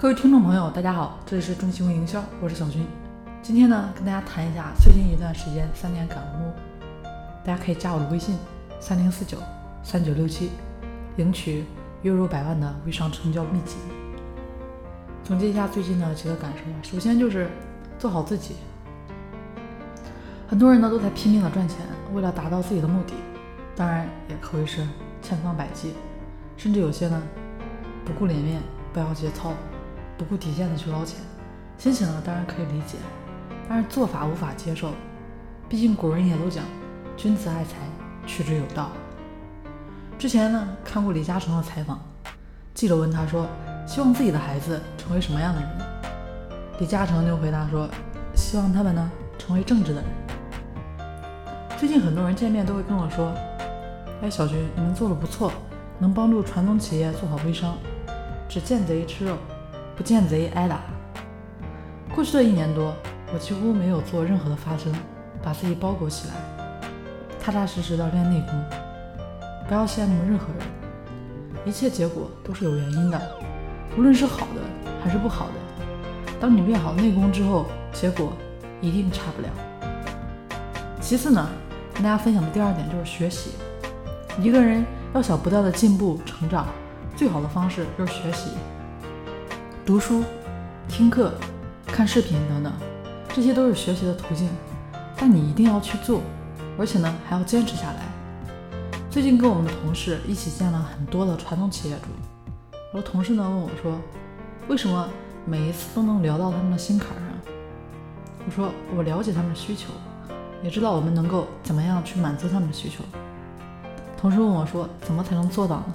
各位听众朋友，大家好，这里是中新闻营销，我是小军。今天呢，跟大家谈一下最近一段时间三点感悟。大家可以加我的微信三零四九三九六七，领取月入百万的微商成交秘籍。总结一下最近的几个感受吧，首先就是做好自己。很多人呢都在拼命的赚钱，为了达到自己的目的，当然也可谓是千方百计，甚至有些呢不顾脸面，不要节操。不顾底线的去捞钱，心情呢当然可以理解，但是做法无法接受。毕竟古人也都讲，君子爱财，取之有道。之前呢看过李嘉诚的采访，记者问他说，希望自己的孩子成为什么样的人？李嘉诚就回答说，希望他们呢成为正直的人。最近很多人见面都会跟我说，哎，小军，你们做的不错，能帮助传统企业做好微商，只见贼吃肉。不见贼挨打。过去的一年多，我几乎没有做任何的发声，把自己包裹起来，踏踏实实的练内功。不要羡慕任何人，一切结果都是有原因的，无论是好的还是不好的。当你练好内功之后，结果一定差不了。其次呢，跟大家分享的第二点就是学习。一个人要想不断的进步成长，最好的方式就是学习。读书、听课、看视频等等，这些都是学习的途径，但你一定要去做，而且呢还要坚持下来。最近跟我们的同事一起见了很多的传统企业主，我的同事呢问我说：“为什么每一次都能聊到他们的心坎上？”我说：“我了解他们的需求，也知道我们能够怎么样去满足他们的需求。”同事问我说：“怎么才能做到呢？”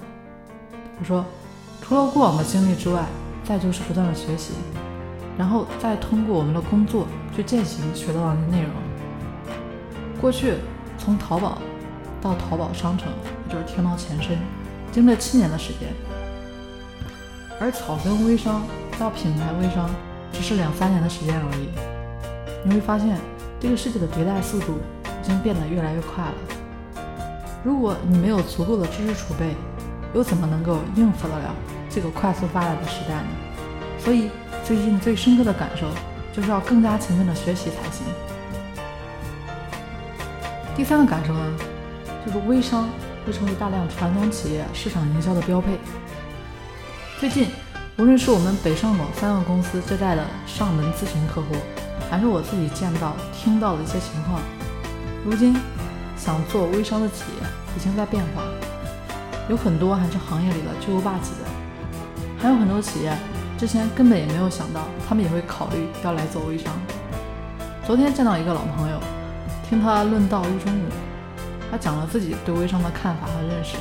我说：“除了过往的经历之外。”再就是不断的学习，然后再通过我们的工作去践行学到的内容。过去从淘宝到淘宝商城，也就是天猫前身，经历了七年的时间，而草根微商到品牌微商只是两三年的时间而已。你会发现，这个世界的迭代速度已经变得越来越快了。如果你没有足够的知识储备，又怎么能够应付得了？这个快速发展的时代呢，所以最近最深刻的感受就是要更加勤奋的学习才行。第三个感受呢，就是微商会成为大量传统企业市场营销的标配。最近，无论是我们北上广三个公司接待的上门咨询客户，还是我自己见到、听到的一些情况，如今想做微商的企业已经在变化，有很多还是行业里的巨无霸级的。还有很多企业之前根本也没有想到，他们也会考虑要来做微商。昨天见到一个老朋友，听他论道一中午，他讲了自己对微商的看法和认识，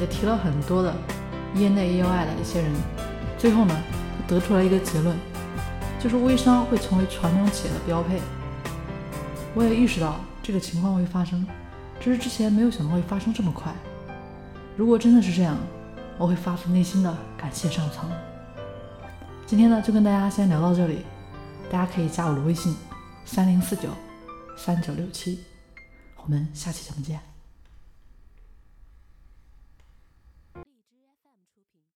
也提了很多的业内业外的一些人。最后呢，他得出了一个结论，就是微商会成为传统企业的标配。我也意识到这个情况会发生，只是之前没有想到会发生这么快。如果真的是这样，我会发自内心的感谢上苍。今天呢，就跟大家先聊到这里，大家可以加我的微信三零四九三九六七，我们下期节目见。